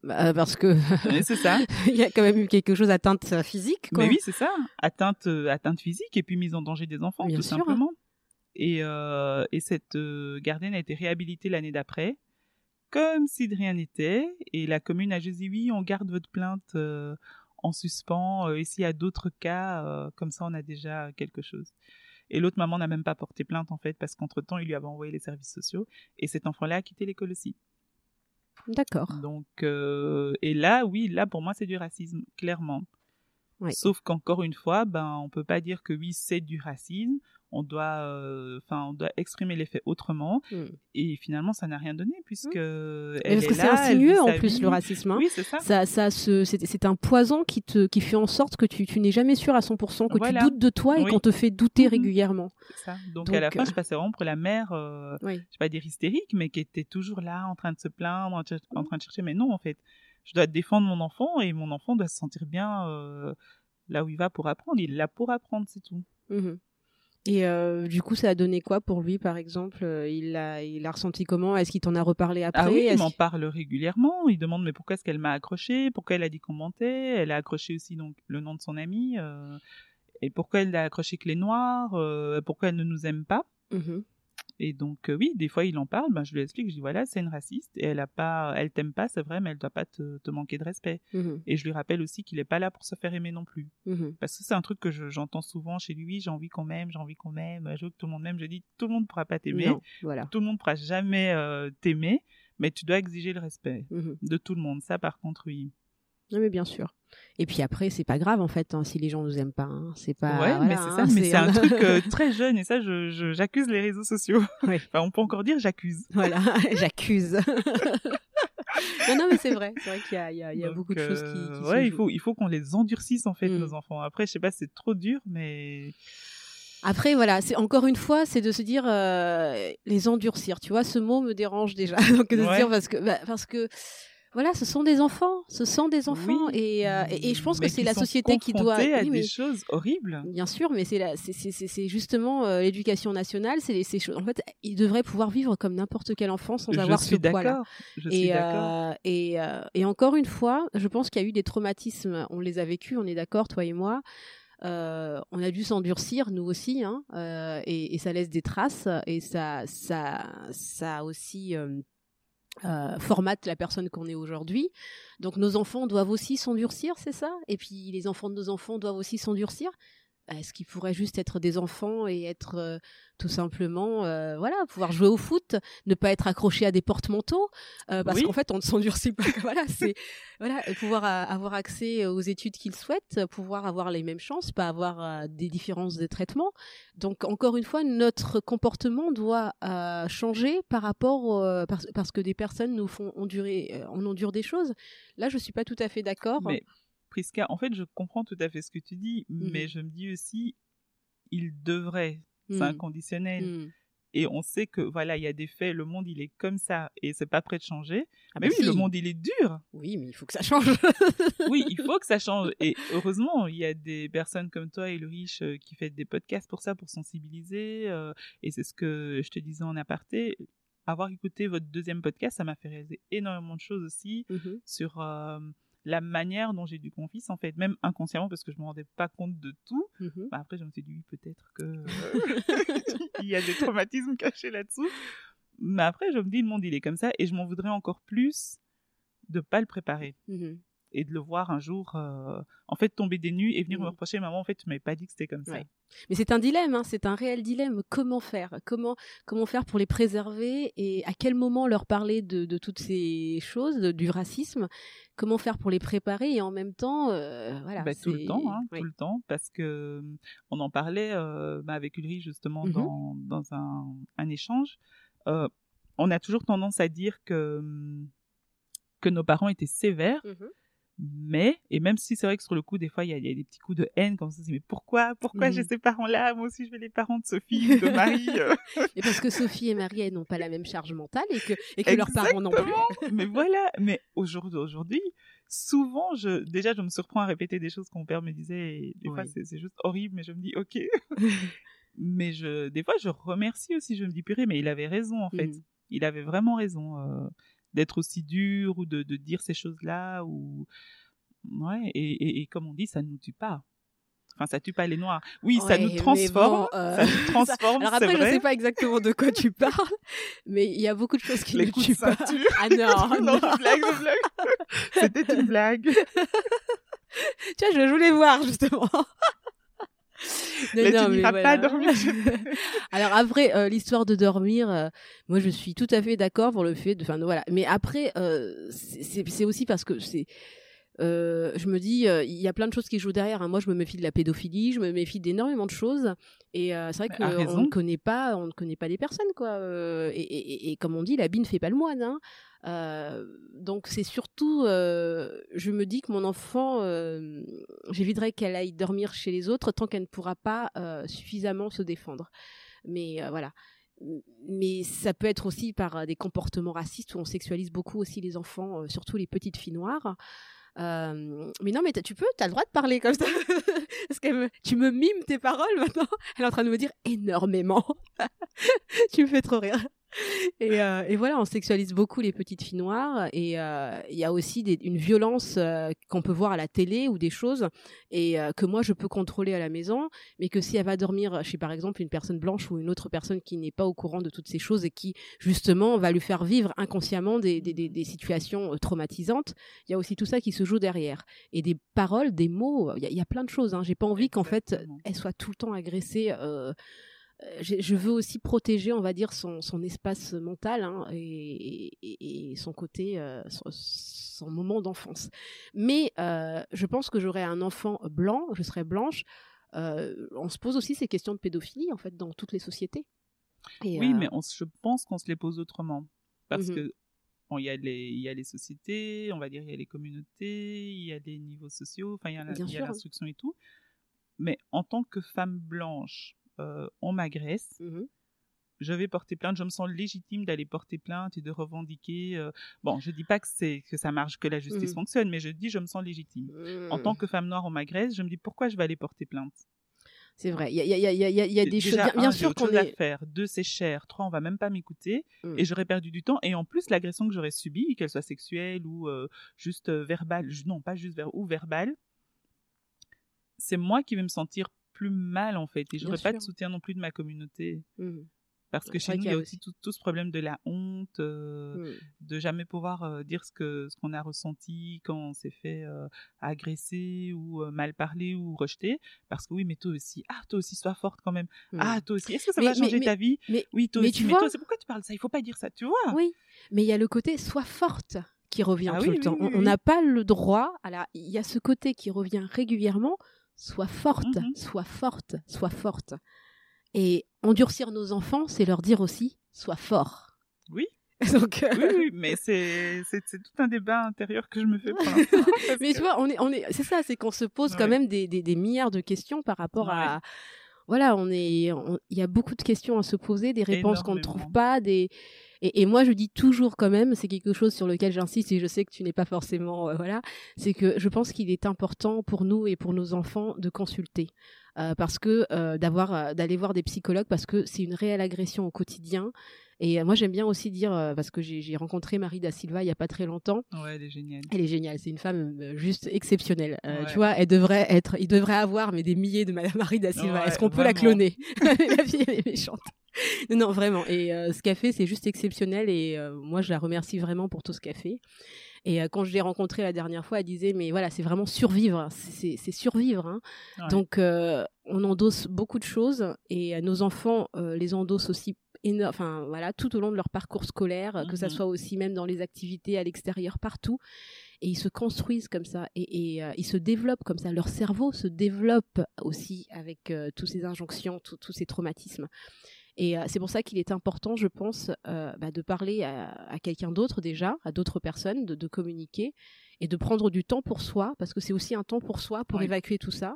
Bah, parce que c'est ça. il y a quand même eu quelque chose atteinte euh, physique. Quoi. Mais oui, c'est ça. Atteinte, euh, atteinte physique et puis mise en danger des enfants, Bien tout sûr. simplement. Et, euh, et cette euh, gardienne a été réhabilitée l'année d'après, comme si de rien n'était. Et la commune a juste dit oui, on garde votre plainte euh, en suspens. euh, et s'il y a d'autres cas, euh, comme ça, on a déjà quelque chose. Et l'autre maman n'a même pas porté plainte en fait, parce qu'entre-temps, il lui avait envoyé les services sociaux. Et cet enfant-là a quitté l'école aussi. D'accord. Donc, euh, et là, oui, là, pour moi, c'est du racisme, clairement. Oui. Sauf qu'encore une fois, ben, on peut pas dire que oui, c'est du racisme. On doit, euh, enfin, on doit exprimer les faits autrement. Mm. Et finalement, ça n'a rien donné puisque elle Parce est que c'est insinueux en plus le racisme. hein. Oui, c'est ça. Ça, ça c'est un poison qui te qui fait en sorte que tu, tu n'es jamais sûr à 100%, que Voilà. tu doutes de toi et Oui. qu'on te fait douter Mhm. régulièrement. ça. Donc, à la fin, euh, je passais vraiment pour la mère, euh, Oui. je vais pas dire hystérique, mais qui était toujours là, en train de se plaindre, en, train de chercher. Mais non, en fait, je dois défendre mon enfant et mon enfant doit se sentir bien euh, là où il va pour apprendre. Il est là pour apprendre, c'est tout. Mhm. Et euh, du coup, ça a donné quoi pour lui, par exemple Euh, Il a, il a ressenti comment? Est-ce qu'il t'en a reparlé après? Ah oui, il m'en parle régulièrement. Il demande mais pourquoi est-ce qu'elle m'a accroché? Pourquoi elle a dit qu'on mentait? Elle a accroché aussi donc le nom de son ami. euh, et pourquoi elle a accroché que les noirs euh, Pourquoi elle ne nous aime pas? Mhm. Et donc euh, oui, des fois il en parle. Ben, je lui explique. Je dis voilà, c'est une raciste et elle a pas, elle t'aime pas, c'est vrai, mais elle doit pas te, te manquer de respect. Mhm. Et je lui rappelle aussi qu'il est pas là pour se faire aimer non plus. Mhm. Parce que c'est un truc que je- j'entends souvent chez lui. J'ai envie qu'on m'aime, j'ai envie qu'on m'aime. Je veux que tout le monde m'aime. Je dis tout le monde pourra pas t'aimer. Voilà. Tout le monde pourra jamais euh, t'aimer, mais tu dois exiger le respect Mhm. de tout le monde. Ça, par contre, oui. Non, mais bien sûr. Et puis après, c'est pas grave en fait hein, si les gens nous aiment pas. hein. C'est pas. ouais, mais voilà, c'est ça. hein, mais c'est un truc euh, très jeune et ça, je je- j'accuse les réseaux sociaux. Ouais. Enfin, on peut encore dire j'accuse. Voilà, j'accuse. non, non, mais c'est vrai. C'est vrai qu'il y a, il y a- il y a Donc, beaucoup de choses qui. euh, qui se ouais, il faut il faut qu'on les endurcisse en fait Mm. nos enfants. Après, je sais pas, c'est trop dur, mais Après, voilà, c'est encore une fois, c'est de se dire euh, les endurcir. Tu vois, ce mot me dérange déjà. Donc de se dire parce que bah, parce que voilà, ce sont des enfants, ce sont des enfants, Oui. et, euh, et, et je pense que c'est la société qui doit. confrontés à Oui, mais- des choses horribles. Bien sûr, mais c'est la- c'est- c'est c'est- c'est justement euh, l'éducation nationale. C'est ces choses. En fait, ils devraient pouvoir vivre comme n'importe quel enfant sans je avoir suis ce poids-là. d'accord. Je suis Et, d'accord. euh, et, et encore une fois, je pense qu'il y a eu des traumatismes. On les a vécus, on est d'accord, toi et moi. Euh, on a dû s'endurcir, nous aussi, hein, euh, et, et ça laisse des traces. Et ça, ça, ça aussi euh, euh, formate la personne qu'on est aujourd'hui. Donc nos enfants doivent aussi s'endurcir, c'est ça? Et puis les enfants de nos enfants doivent aussi s'endurcir? Est-ce qu'ils pourraient juste être des enfants et être euh, tout simplement, euh, voilà, pouvoir jouer au foot, ne pas être accroché à des porte-manteaux, euh, parce Oui. qu'en fait on ne s'endurcit pas. voilà, c'est voilà, pouvoir avoir accès aux études qu'ils souhaitent, pouvoir avoir les mêmes chances, pas avoir des différences de traitement. Donc encore une fois, notre comportement doit changer par rapport parce, parce que des personnes nous font endurer, on endure des choses. Là, je suis pas tout à fait d'accord. Mais Priska, en fait, je comprends tout à fait ce que tu dis, Mhm. mais je me dis aussi, il devrait, c'est Mm. inconditionnel. Mm. Et on sait que, voilà, il y a des faits, le monde, il est comme ça, et c'est pas prêt de changer. Ah mais bah oui, le si. monde, il est dur. Oui, mais il faut que ça change. Oui, il faut que ça change. Et heureusement, il y a des personnes comme toi et le riche euh, qui font des podcasts pour ça, pour sensibiliser. euh, et c'est ce que je te disais en aparté. Avoir écouté votre deuxième podcast, ça m'a fait réaliser énormément de choses aussi Mhm. sur euh, la manière dont j'ai du confiance, en fait, même inconsciemment, parce que je me rendais pas compte de tout. Bah, après, je me suis dit, oui, peut-être que il y a des traumatismes cachés là-dessous. Mais après, je me dis, le monde, il est comme ça, et je m'en voudrais encore plus de pas le préparer Mhm. Et de le voir un jour, euh, en fait, tomber des nues et venir me Mhm. reprocher, maman, en fait, tu m'avais pas dit que c'était comme ça. Mais c'est un dilemme, hein, c'est un réel dilemme. Comment faire? Comment, comment faire pour les préserver et à quel moment leur parler de, de toutes ces choses, de- du racisme? Comment faire pour les préparer et en même temps, euh, voilà. Bah, tout le temps, hein, oui. tout le temps, parce que euh, on en parlait euh, bah, avec Ulrich justement Mhm. dans, dans un, un échange. Euh, on a toujours tendance à dire que que nos parents étaient sévères. Mais, et même si c'est vrai que sur le coup, des fois, il y a, il y a des petits coups de haine, comme ça, on se dit, mais pourquoi, pourquoi j'ai Mhm. ces parents-là? Moi aussi, je veux les parents de Sophie, de Marie. euh. Et parce que Sophie et Marie, elles n'ont pas la même charge mentale et que, et que leurs parents non plus. Mais voilà, mais aujourd'hui, aujourd'hui, souvent, je, déjà, je me surprends à répéter des choses que mon père me disait, et des fois, c'est juste horrible, mais je me dis, ok. mais je, des fois, je remercie aussi, je me dis, purée, mais il avait raison, en fait. Mhm. Il avait vraiment raison euh, d'être aussi dur ou de, de dire ces choses-là, ou, ouais, et, et, et comme on dit, ça ne nous tue pas. Enfin, ça tue pas les noirs. Oui, ça Ouais, nous mais transforme. bon, euh, Ça nous transforme, Alors après, je vrai. sais pas exactement de quoi tu parles, mais il y a beaucoup de choses qui Les ne coups tuent pas. Ah non, non, non. je blague, je blague. C'était une blague. Tiens, je voulais voir justement. Non, Mais non, tu n'iras voilà. pas dormir Alors après, euh, l'histoire de dormir, euh, moi je suis tout à fait d'accord pour le fait de, enfin voilà. Mais après, euh, c'est aussi parce que c'est, je me dis, il y a plein de choses qui jouent derrière. hein. Moi, je me méfie de la pédophilie, je me méfie d'énormément de choses. Et c'est vrai qu'on ne connaît pas, on ne connaît pas les personnes, quoi. Et, et- et- et comme on dit, l'habit ne fait pas le moine. Hein. Euh, donc c'est surtout, euh, je me dis que mon enfant, euh, j'éviterais qu'elle aille dormir chez les autres tant qu'elle ne pourra pas euh, suffisamment se défendre. Mais voilà. Mais ça peut être aussi par des comportements racistes où on sexualise beaucoup aussi les enfants, surtout les petites filles noires. Mais non, mais tu peux, t'as le droit de parler comme ça. Parce que tu me mimes tes paroles maintenant. Elle est en train de me dire énormément. tu me fais trop rire. Et, euh, et voilà, on sexualise beaucoup les petites filles noires. Et euh, il y a aussi des- une violence euh, qu'on peut voir à la télé ou des choses et que moi je peux contrôler à la maison, mais que si elle va dormir chez par exemple une personne blanche ou une autre personne qui n'est pas au courant de toutes ces choses et qui justement va lui faire vivre inconsciemment des, des, des- des situations traumatisantes, il y a aussi tout ça qui se joue derrière. Et des paroles, des mots, il y a, il y a plein de choses. Hein. J'ai pas envie qu'en fait elle soit tout le temps agressée. Je veux aussi protéger, on va dire, son, son espace mental hein, et, et- et son côté, euh, son, son moment d'enfance. Mais euh, je pense que j'aurais un enfant blanc, je serais blanche. euh, on se pose aussi ces questions de pédophilie, en fait, dans toutes les sociétés. Et, Oui, mais on, je pense qu'on se les pose autrement. Parce Mhm. que, bon, il y, a les, il y a les sociétés, on va dire, il y a les communautés, il y a les niveaux sociaux, enfin, il y a la- il y a sûr. l'instruction et tout. Mais en tant que femme blanche, euh, on m'agresse, mhm. je vais porter plainte, je me sens légitime d'aller porter plainte et de revendiquer. euh, Bon, je dis pas que, c'est, que ça marche, que la justice Mhm. fonctionne, mais je dis je me sens légitime. En Mm. tant que femme noire, on m'agresse, je me dis pourquoi je vais aller porter plainte? C'est vrai, il y a, y y y des choses. Bien, bien un, sûr qu'on est. faire. Deux, c'est cher. Trois, on va même pas m'écouter. Mm. Et j'aurais perdu du temps. Et en plus, l'agression que j'aurais subie, qu'elle soit sexuelle ou euh, juste verbale, non, pas juste ou verbale, c'est moi qui vais me sentir plus mal, en fait. Et j'aurais pas de soutien non plus de ma communauté. Mm. Parce que chez nous, il y a aussi tout, tout ce problème de la honte, euh, Mm. de jamais pouvoir euh, dire ce que ce qu'on a ressenti quand on s'est fait euh, agresser ou mal parler ou rejeter. Parce que oui, mais toi aussi, ah, toi aussi, sois forte quand même. Mm. Ah, toi aussi, est-ce que ça Mais- va changer mais- ta vie? mais- Oui, toi mais aussi, tu mais vois- toi, c'est pourquoi tu parles de ça? Il faut pas dire ça, tu vois? Oui, mais il y a le côté sois forte qui revient Ah tout oui, le oui, temps. oui, On- n'a pas le droit. À la... Il y a ce côté qui revient régulièrement. Sois forte, Mhm. sois forte, sois forte. Et endurcir nos enfants, c'est leur dire aussi sois fort. Oui. Donc, euh, Oui, oui, mais c'est tout un débat intérieur que je me fais pour mais que- tu vois, on est, on est, c'est ça, c'est qu'on se pose quand même des, des, des milliards de questions par rapport Ouais. à. Voilà, on est, il y a beaucoup de questions à se poser, des réponses qu'on ne trouve pas, des. Et, et moi, je dis toujours quand même, c'est quelque chose sur lequel j'insiste et je sais que tu n'es pas forcément, euh, voilà, c'est que je pense qu'il est important pour nous et pour nos enfants de consulter. Euh, parce que euh, d'avoir d'aller voir des psychologues parce que c'est une réelle agression au quotidien et moi j'aime bien aussi dire parce que j'ai rencontré Marie da Silva il y a pas très longtemps Ouais, elle est géniale. elle est géniale, c'est une femme juste exceptionnelle. Ouais. Tu vois, elle devrait être, il devrait avoir mais des milliers de Madame Marie da Silva. Ouais, Est-ce qu'on peut la cloner? La fille elle est méchante. Non, vraiment. Et euh, ce qu'elle fait, c'est juste exceptionnel. Et euh, moi, je la remercie vraiment pour tout ce qu'elle fait. Et euh, quand je l'ai rencontrée la dernière fois, elle disait mais voilà, c'est vraiment survivre. C'est- C'est survivre. Hein. Ouais. Donc, on endosse beaucoup de choses et nos enfants les endossent aussi enfin voilà tout au long de leur parcours scolaire que ça Mhm. soit aussi même dans les activités à l'extérieur partout et ils se construisent comme ça et, et, euh, ils se développent comme ça leur cerveau se développe aussi avec euh, tous ces injonctions tous ces traumatismes Et euh, c'est pour ça qu'il est important, je pense, euh, bah, de parler à, à quelqu'un d'autre déjà, à d'autres personnes, de, de communiquer et de prendre du temps pour soi, parce que c'est aussi un temps pour soi pour Oui. évacuer tout ça.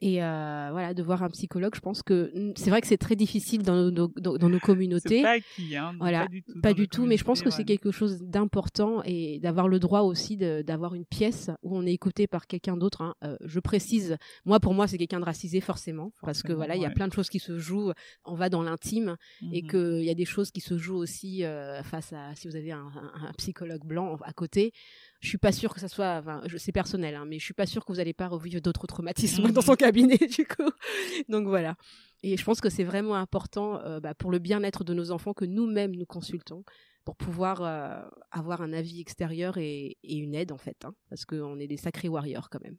Et euh, voilà, de voir un psychologue, je pense que mm, c'est vrai que c'est très difficile dans nos, dans, dans nos communautés. Pas acquis, hein. Voilà, pas du tout. Pas du tout, mais je pense que c'est quelque chose d'important et d'avoir le droit aussi d'avoir une pièce où on est écouté par quelqu'un d'autre. hein. Euh, je précise, moi pour moi c'est quelqu'un de racisé forcément, parce que voilà il y a plein de choses qui se jouent. On va dans l'intime et Mhm. qu'il y a des choses qui se jouent aussi euh, face à si vous avez un, un- un psychologue blanc à côté. Je suis pas sûre que ça soit, enfin, c'est personnel, hein, mais je suis pas sûre que vous allez pas revivre d'autres traumatismes Mhm. dans son cabinet du coup. Donc voilà. Et je pense que c'est vraiment important euh, bah, pour le bien-être de nos enfants que nous-mêmes nous consultons pour pouvoir euh, avoir un avis extérieur et, et une aide en fait, hein, parce qu'on est des sacrés warriors quand même.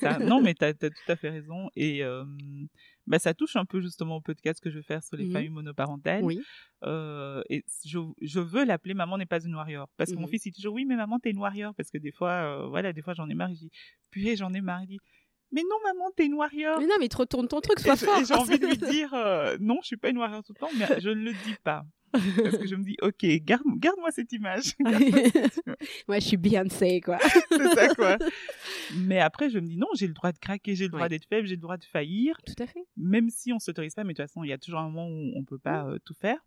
Ça. Non, mais tu as, tout à fait raison. Et euh, bah, ça touche un peu justement au podcast que je vais faire sur les Mhm. familles monoparentales. Oui. Euh, et je, je veux l'appeler Maman n'est pas une warrior. Parce que mon Mhm. fils, il dit toujours Oui, mais maman, t'es une warrior. Parce que des fois, voilà, des fois, j'en ai marre. Je dis Purée, j'en ai marre. Mais non, maman, t'es une warrior. Mais non, mais te retourne ton truc, Et sois je- fort. et j'ai envie de lui dire euh, Non, je suis pas une warrior tout le temps, mais je ne le dis pas. Parce que je me dis Ok, garde, garde-moi cette image. Moi, je suis Beyoncé, quoi. C'est ça, quoi. Mais après, je me dis Non, j'ai le droit de craquer, j'ai le droit Ouais. d'être faible, j'ai le droit de faillir. Tout à fait. même si on s'autorise pas, mais de toute façon, il y a toujours un moment où on peut pas euh, tout faire.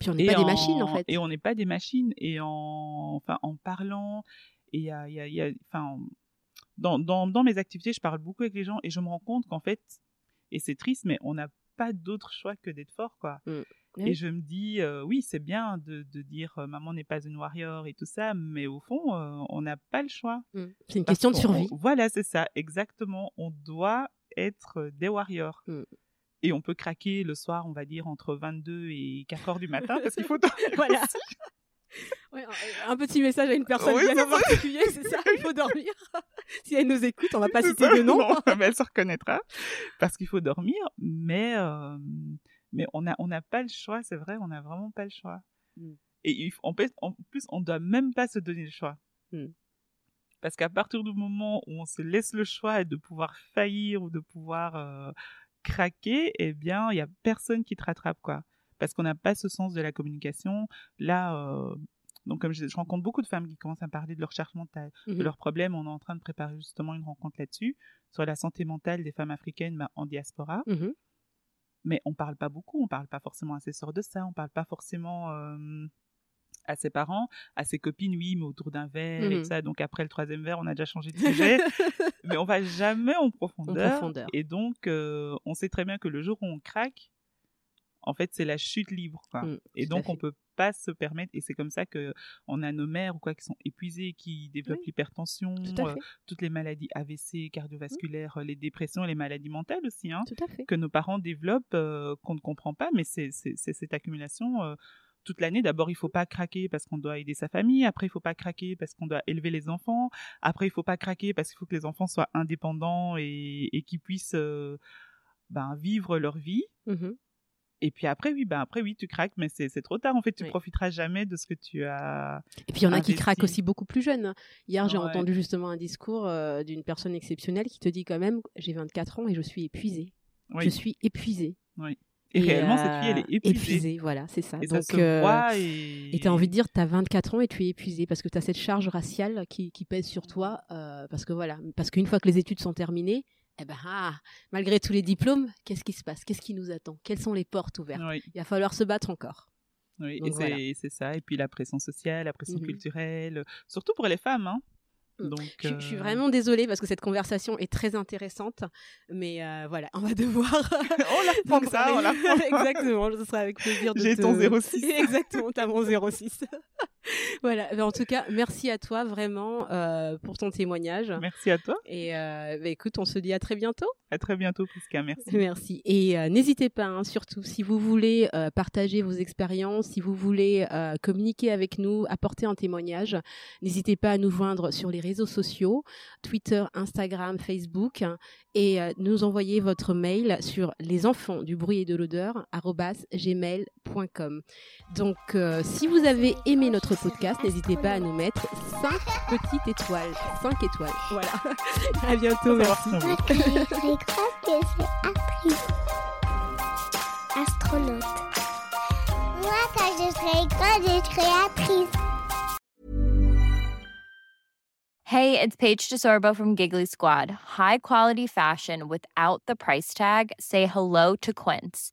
Puis on n'est Et pas des en- machines, en fait. Et on n'est pas des machines. Et en, enfin, en parlant, et il y a, il y a- il y a- enfin, dans, dans, dans mes activités, je parle beaucoup avec les gens et je me rends compte qu'en fait, et c'est triste, mais on n'a pas d'autre choix que d'être fort, quoi. Mm. Et je me dis, euh, oui, c'est bien de, de dire euh, maman n'est pas une warrior et tout ça, mais au fond, euh, on n'a pas le choix. Mm. C'est une Parce question de survie. on- voilà, c'est ça, exactement. On doit être des warriors. Mm. Et on peut craquer le soir, on va dire, entre 22 et 4 heures du matin, parce qu'il faut dormir Voilà. Ouais, un petit message à une personne Oui, bien en particulier, c'est ça, il faut dormir. si elle nous écoute, on va pas citer de nom. Non, mais elle se reconnaîtra, parce qu'il faut dormir, mais, euh, mais on n'a on n'a pas le choix, c'est vrai, on n'a vraiment pas le choix. Mm. Et en plus, on doit même pas se donner le choix. Mm. Parce qu'à partir du moment où on se laisse le choix de pouvoir faillir ou de pouvoir euh, craquer, eh bien, il y a personne qui te rattrape, quoi. Parce qu'on n'a pas ce sens de la communication. Là, euh, donc comme je, je rencontre beaucoup de femmes qui commencent à me parler de leur charge mentale, de Mhm. leurs problèmes, on est en train de préparer justement une rencontre là-dessus, sur la santé mentale des femmes africaines bah, en diaspora. Mhm. Mais on parle pas beaucoup, on parle pas forcément à ses sœurs de ça, on parle pas forcément euh, à ses parents, à ses copines, oui, mais autour d'un verre et Mhm. tout ça. Donc après le troisième verre, on a déjà changé de sujet. mais on va jamais en profondeur. profondeur. Et donc, euh, on sait très bien que le jour où on craque, en fait, c'est la chute libre. Quoi. Mm, et donc, on peut pas se permettre, et c'est comme ça que on a nos mères ou quoi qui sont épuisées, qui développent Oui, l'hypertension, Tout euh, toutes les maladies AVC, cardiovasculaires, euh, les dépressions les maladies mentales aussi, hein, Tout à fait. que nos parents développent, euh, qu'on ne comprend pas, mais c'est cette accumulation. euh, toute l'année, d'abord, il faut pas craquer parce qu'on doit aider sa famille. Après, il faut pas craquer parce qu'on doit élever les enfants. Après, il faut pas craquer parce qu'il faut que les enfants soient indépendants et, et qu'ils puissent euh, ben, vivre leur vie. Mhm. Et puis après, oui, ben après, oui, tu craques, mais c'est trop tard. En fait, tu Oui. profiteras jamais de ce que tu as. Et puis il y en a qui craquent aussi beaucoup plus jeunes. Hier, j'ai Ouais. entendu justement un discours euh, d'une personne exceptionnelle qui te dit quand même j'ai 24 ans et je suis épuisée. Oui. Je suis épuisée. Et, réellement, cette euh, fille, elle est épuisée. voilà, c'est ça. Et Donc, ça euh. Et tu as envie de dire, tu as 24 ans et tu es épuisé parce que tu as cette charge raciale qui, qui pèse sur toi. euh, parce que voilà, parce qu'une fois que les études sont terminées, eh ben, ah, malgré tous les diplômes, qu'est-ce qui se passe? Qu'est-ce qui nous attend? Quelles sont les portes ouvertes? Oui, Il va falloir se battre encore. oui. Donc et c'est voilà. c'est ça. Et puis la pression sociale, la pression Mhm. culturelle, surtout pour les femmes. Hein. Mm. Donc, Je, je suis euh, vraiment désolée parce que cette conversation est très intéressante, mais euh, voilà, on va devoir. on la reprendra, on la. Exactement, ce sera avec plaisir de J'ai te- ton 06. Exactement, t'as mon 06. voilà, mais en tout cas, merci à toi vraiment euh, pour ton témoignage. Merci à toi. Et euh, bah, écoute, on se dit à très bientôt. À très bientôt, Prisca. Merci. Merci. Et euh, n'hésitez pas, hein, surtout, si vous voulez euh, partager vos expériences, si vous voulez communiquer avec nous, apporter un témoignage, n'hésitez pas à nous joindre sur les réseaux sociaux, Twitter, Instagram, Facebook, et nous envoyer votre mail sur les enfants du bruit et de l'odeur gmail.com. Donc, si vous avez aimé notre podcast, n'hésitez pas à nous mettre 5 petites étoiles. 5 étoiles. Voilà. à bientôt. Merci. Appris. astronaute. Moi, quand je serai grande, je serai actrice. Hey, it's Paige DeSorbo from Giggly Squad. High quality fashion without the price tag. Say hello to Quince.